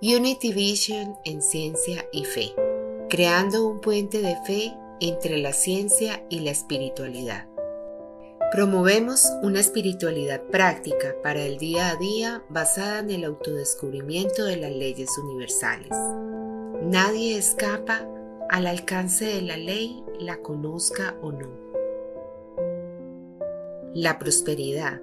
Unity Vision en ciencia y fe, creando un puente de fe entre la ciencia y la espiritualidad. Promovemos una espiritualidad práctica para el día a día basada en el autodescubrimiento de las leyes universales. Nadie escapa al alcance de la ley, la conozca o no. La prosperidad,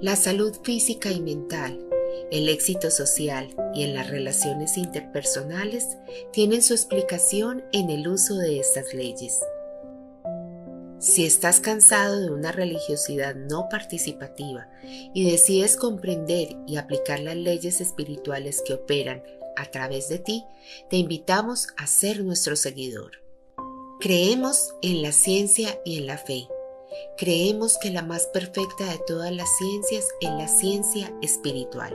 la salud física y mental, el éxito social y en las relaciones interpersonales tienen su explicación en el uso de estas leyes. Si estás cansado de una religiosidad no participativa y decides comprender y aplicar las leyes espirituales que operan a través de ti, te invitamos a ser nuestro seguidor. Creemos en la ciencia y en la fe. Creemos que la más perfecta de todas las ciencias es la ciencia espiritual.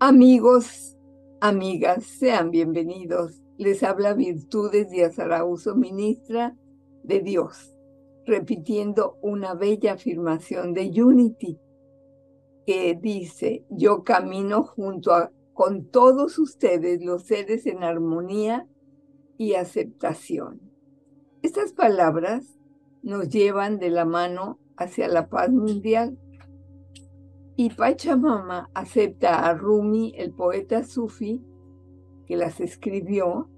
Amigos, amigas, sean bienvenidos. Les habla Virtudes de Azarauso, ministra de Dios, repitiendo una bella afirmación de Unity que dice, yo camino junto a, con todos ustedes, los seres en armonía y aceptación. Estas palabras nos llevan de la mano hacia la paz mundial y Pachamama acepta a Rumi, el poeta sufi, que las escribió,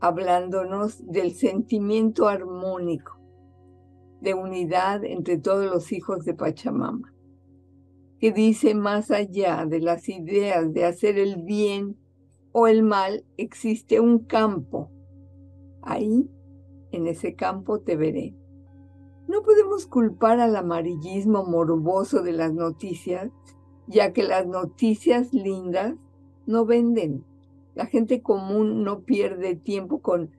hablándonos del sentimiento armónico de unidad entre todos los hijos de Pachamama, que dice más allá de las ideas de hacer el bien o el mal, existe un campo. Ahí, en ese campo te veré. No podemos culpar al amarillismo morboso de las noticias, ya que las noticias lindas no venden. La gente común no pierde tiempo con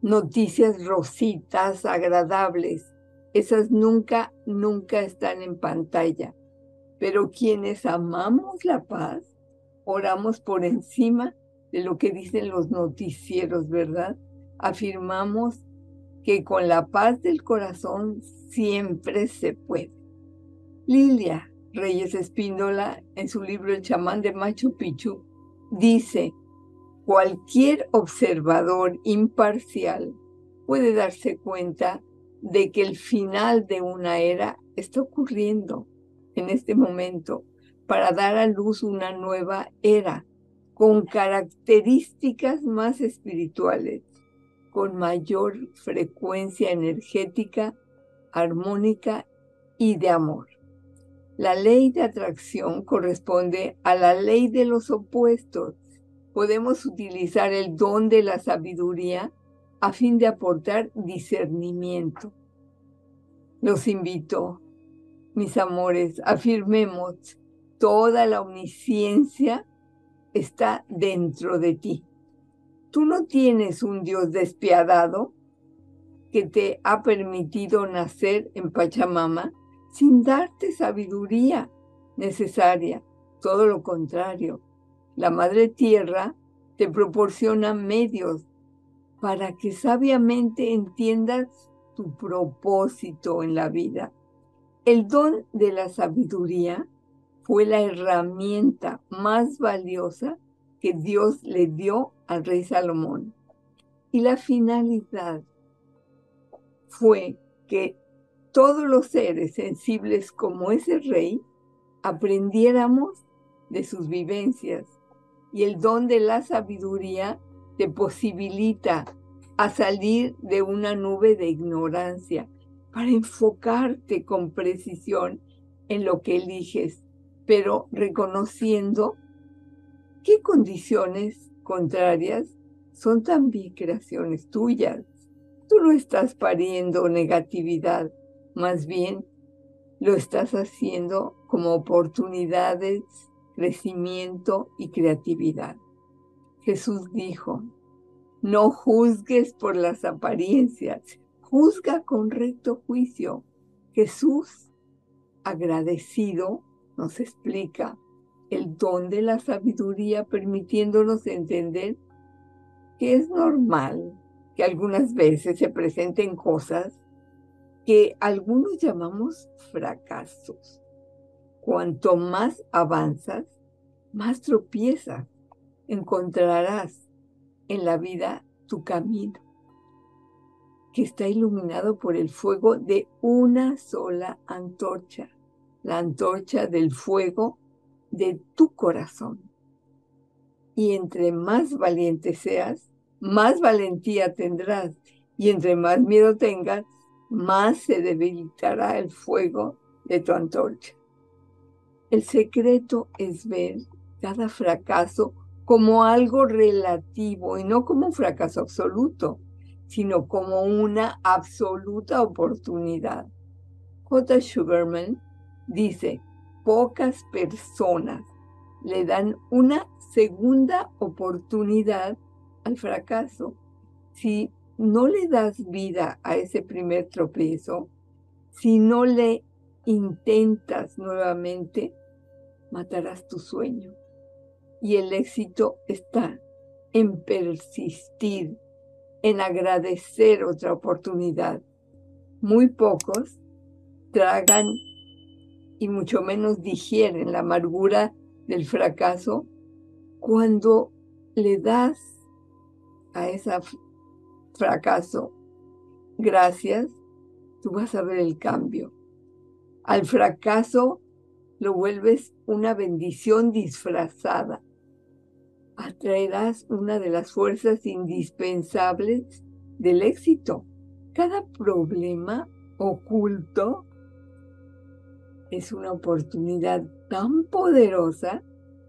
noticias rositas, agradables. Esas nunca, nunca están en pantalla. Pero quienes amamos la paz, oramos por encima de lo que dicen los noticieros, ¿verdad? Afirmamos que con la paz del corazón siempre se puede. Lilia Reyes Espíndola, en su libro El chamán de Machu Picchu, dice, cualquier observador imparcial puede darse cuenta de que el final de una era está ocurriendo en este momento para dar a luz una nueva era con características más espirituales con mayor frecuencia energética, armónica y de amor. La ley de atracción corresponde a la ley de los opuestos. Podemos utilizar el don de la sabiduría a fin de aportar discernimiento. Los invito, mis amores, afirmemos, toda la omnisciencia está dentro de ti. Tú no tienes un Dios despiadado que te ha permitido nacer en Pachamama sin darte sabiduría necesaria. Todo lo contrario, la Madre Tierra te proporciona medios para que sabiamente entiendas tu propósito en la vida. El don de la sabiduría fue la herramienta más valiosa que Dios le dio al rey Salomón. Y la finalidad fue que todos los seres sensibles como ese rey aprendiéramos de sus vivencias y el don de la sabiduría te posibilita a salir de una nube de ignorancia para enfocarte con precisión en lo que eliges, pero reconociendo ¿Qué condiciones contrarias son también creaciones tuyas? Tú no estás pariendo negatividad, más bien lo estás haciendo como oportunidades, crecimiento y creatividad. Jesús dijo, no juzgues por las apariencias, juzga con recto juicio. Jesús, agradecido, nos explica el don de la sabiduría permitiéndonos entender que es normal que algunas veces se presenten cosas que algunos llamamos fracasos. Cuanto más avanzas, más tropiezas. Encontrarás en la vida tu camino, que está iluminado por el fuego de una sola antorcha, la antorcha del fuego de tu corazón. Y entre más valiente seas, más valentía tendrás. Y entre más miedo tengas, más se debilitará el fuego de tu antorcha. El secreto es ver cada fracaso como algo relativo y no como un fracaso absoluto, sino como una absoluta oportunidad. J. Sugarman dice, pocas personas le dan una segunda oportunidad al fracaso. Si no le das vida a ese primer tropiezo, si no le intentas nuevamente, matarás tu sueño. Y el éxito está en persistir, en agradecer otra oportunidad. Muy pocos tragan y mucho menos digieren la amargura del fracaso cuando le das a ese fracaso gracias, tú vas a ver el cambio. Al fracaso lo vuelves una bendición disfrazada. Atraerás una de las fuerzas indispensables del éxito. Cada problema oculto es una oportunidad tan poderosa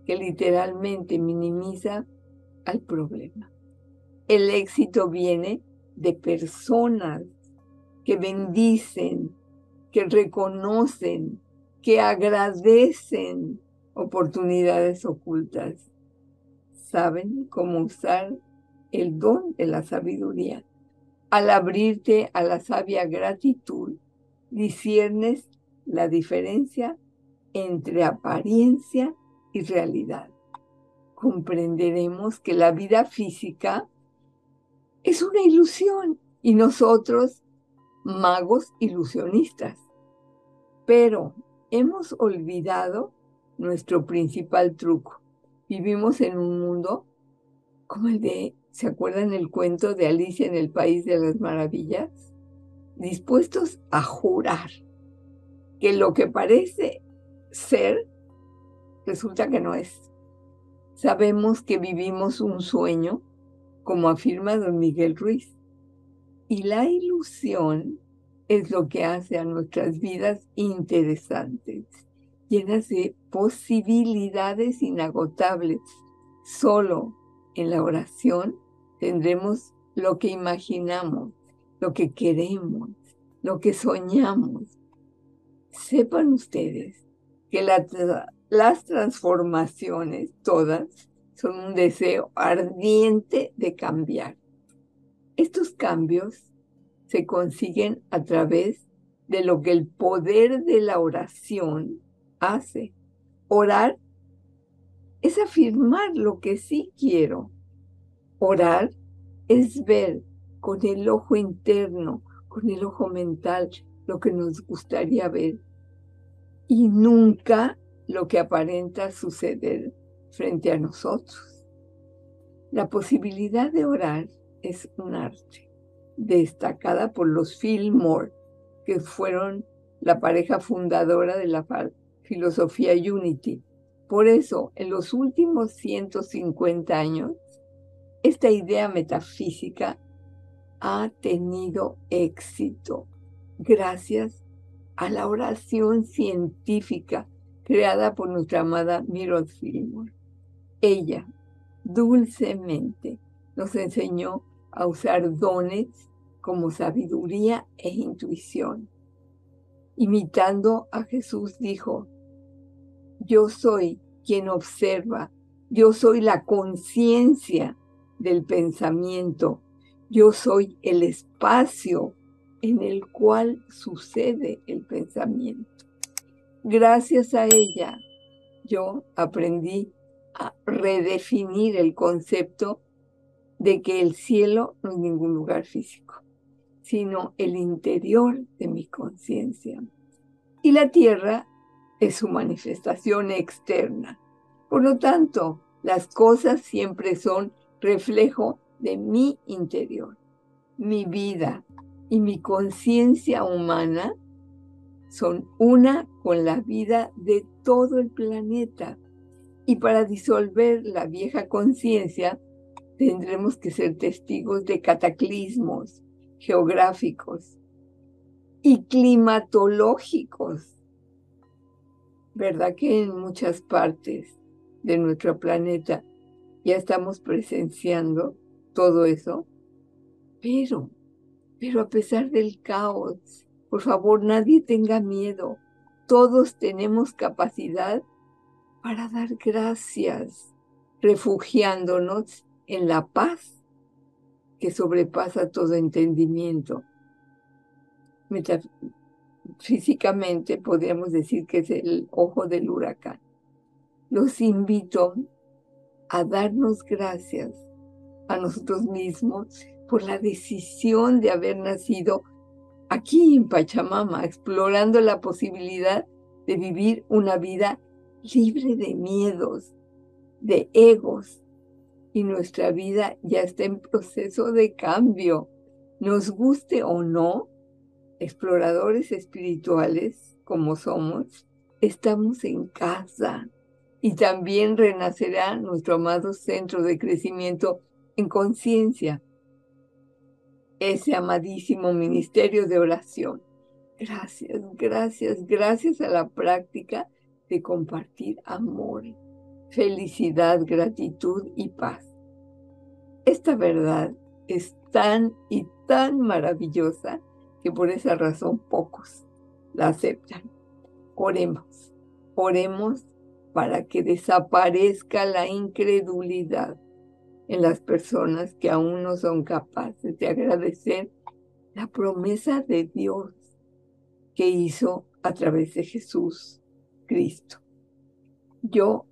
que literalmente minimiza al problema. El éxito viene de personas que bendicen, que reconocen, que agradecen oportunidades ocultas. Saben cómo usar el don de la sabiduría. Al abrirte a la sabia gratitud, disiernes la diferencia entre apariencia y realidad. Comprenderemos que la vida física es una ilusión y nosotros magos ilusionistas. Pero hemos olvidado nuestro principal truco. Vivimos en un mundo como el de, ¿se acuerdan el cuento de Alicia en el País de las Maravillas? Dispuestos a jurar que lo que parece ser resulta que no es. Sabemos que vivimos un sueño, como afirma don Miguel Ruiz, y la ilusión es lo que hace a nuestras vidas interesantes, llenas de posibilidades inagotables. Solo en la oración tendremos lo que imaginamos, lo que queremos, lo que soñamos, sepan ustedes que las transformaciones todas son un deseo ardiente de cambiar. Estos cambios se consiguen a través de lo que el poder de la oración hace. Orar es afirmar lo que sí quiero. Orar es ver con el ojo interno, con el ojo mental, lo que nos gustaría ver y nunca lo que aparenta suceder frente a nosotros. La posibilidad de orar es un arte destacada por los Fillmore, que fueron la pareja fundadora de la filosofía Unity. Por eso, en los últimos 150 años, esta idea metafísica ha tenido éxito gracias a la oración científica creada por nuestra amada Miro Fillmore. Ella, dulcemente, nos enseñó a usar dones como sabiduría e intuición. Imitando a Jesús dijo, yo soy quien observa, yo soy la conciencia del pensamiento, yo soy el espacio en el cual sucede el pensamiento. Gracias a ella, yo aprendí a redefinir el concepto de que el cielo no es ningún lugar físico. sino el interior de mi conciencia. Y la tierra es su manifestación externa. Por lo tanto, las cosas siempre son reflejo de mi interior. Mi vida y mi conciencia humana son una con la vida de todo el planeta. Y para disolver la vieja conciencia, tendremos que ser testigos de cataclismos geográficos y climatológicos. ¿Verdad que en muchas partes de nuestro planeta ya estamos presenciando todo eso? Pero, pero a pesar del caos, por favor, nadie tenga miedo. Todos tenemos capacidad para dar gracias, refugiándonos en la paz que sobrepasa todo entendimiento. Físicamente podríamos decir que es el ojo del huracán. Los invito a darnos gracias a nosotros mismos por la decisión de haber nacido aquí en Pachamama, explorando la posibilidad de vivir una vida libre de miedos, de egos. Y nuestra vida ya está en proceso de cambio. Nos guste o no, exploradores espirituales como somos, estamos en casa. Y también renacerá nuestro amado centro de crecimiento en conciencia, ese amadísimo ministerio de oración. Gracias, gracias, gracias a la práctica de compartir amor, felicidad, gratitud y paz. Esta verdad es tan y tan maravillosa que por esa razón pocos la aceptan. Oremos, oremos para que desaparezca la incredulidad en las personas que aún no son capaces de agradecer la promesa de Dios que hizo a través de Jesús Cristo. Yo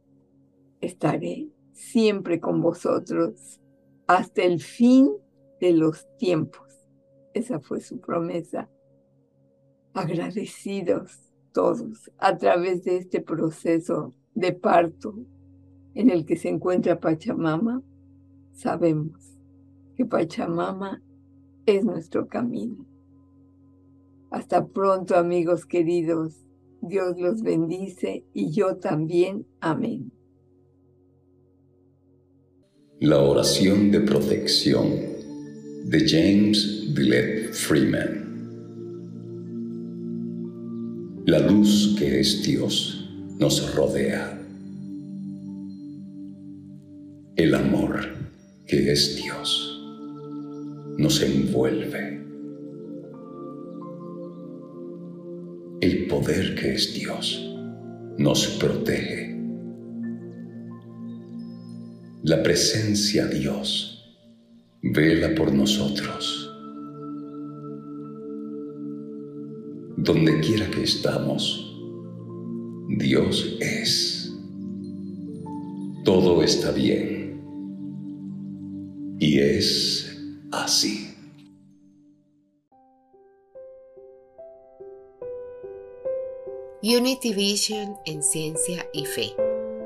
estaré siempre con vosotros hasta el fin de los tiempos. Esa fue su promesa. Agradecidos todos a través de este proceso de parto en el que se encuentra Pachamama, sabemos que Pachamama es nuestro camino. Hasta pronto, amigos queridos. Dios los bendice y yo también. Amén. La oración de protección de James Gillette Freeman. La luz que es Dios nos rodea. El amor que es Dios nos envuelve. El poder que es Dios nos protege. La presencia Dios vela por nosotros. Donde quiera que estamos, Dios es. Todo está bien y es así. Unity Vision en ciencia y fe,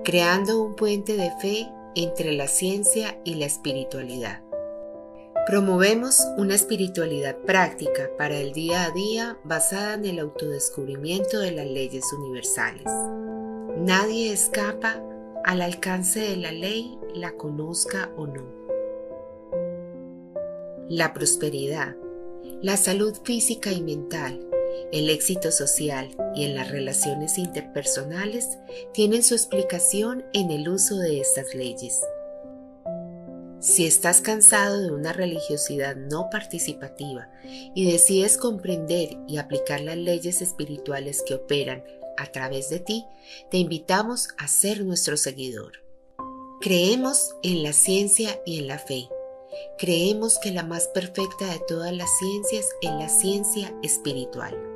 creando un puente de fe entre la ciencia y la espiritualidad. Promovemos una espiritualidad práctica para el día a día basada en el autodescubrimiento de las leyes universales. Nadie escapa al alcance de la ley, la conozca o no la prosperidad, la salud física y mental, el éxito social y en las relaciones interpersonales tienen su explicación en el uso de estas leyes. Si estás cansado de una religiosidad no participativa y decides comprender y aplicar las leyes espirituales que operan a través de ti, te invitamos a ser nuestro seguidor. Creemos en la ciencia y en la fe Creemos que la más perfecta de todas las ciencias es la ciencia espiritual.